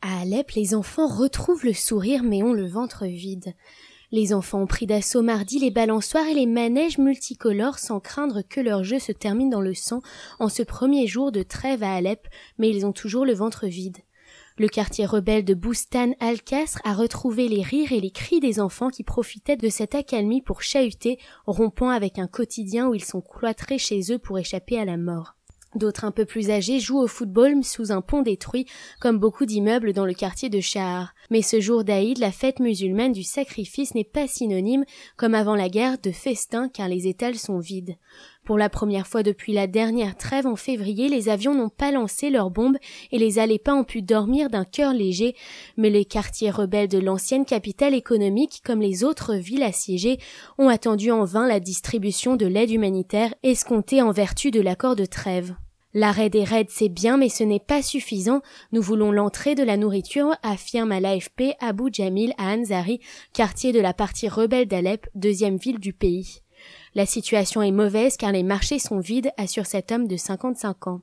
À Alep, les enfants retrouvent le sourire mais ont le ventre vide. Les enfants ont pris d'assaut mardi les balançoires et les manèges multicolores sans craindre que leur jeu se termine dans le sang en ce premier jour de trêve à Alep, mais ils ont toujours le ventre vide. Le quartier rebelle de Boustan al-Kasr a retrouvé les rires et les cris des enfants qui profitaient de cette accalmie pour chahuter, rompant avec un quotidien où ils sont cloîtrés chez eux pour échapper à la mort. D'autres un peu plus âgés jouent au football sous un pont détruit, comme beaucoup d'immeubles dans le quartier de Shahar. Mais ce jour d'Aïd, la fête musulmane du sacrifice n'est pas synonyme, comme avant la guerre, de festin car les étals sont vides. Pour la première fois depuis la dernière trêve en février, les avions n'ont pas lancé leurs bombes et les Alepins ont pu dormir d'un cœur léger, mais les quartiers rebelles de l'ancienne capitale économique, comme les autres villes assiégées, ont attendu en vain la distribution de l'aide humanitaire escomptée en vertu de l'accord de trêve. L'arrêt des raids c'est bien mais ce n'est pas suffisant. Nous voulons l'entrée de la nourriture, affirme à l'AFP Abu Jamil à Anzari, quartier de la partie rebelle d'Alep, deuxième ville du pays. La situation est mauvaise car les marchés sont vides, assure cet homme de 55 ans.